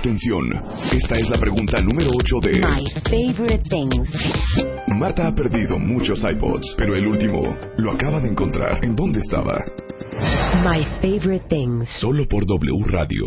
Atención, esta es la pregunta número 8 de My favorite things. Marta ha perdido muchos iPods, pero el último lo acaba de encontrar. ¿En dónde estaba? My favorite things. Solo por W Radio.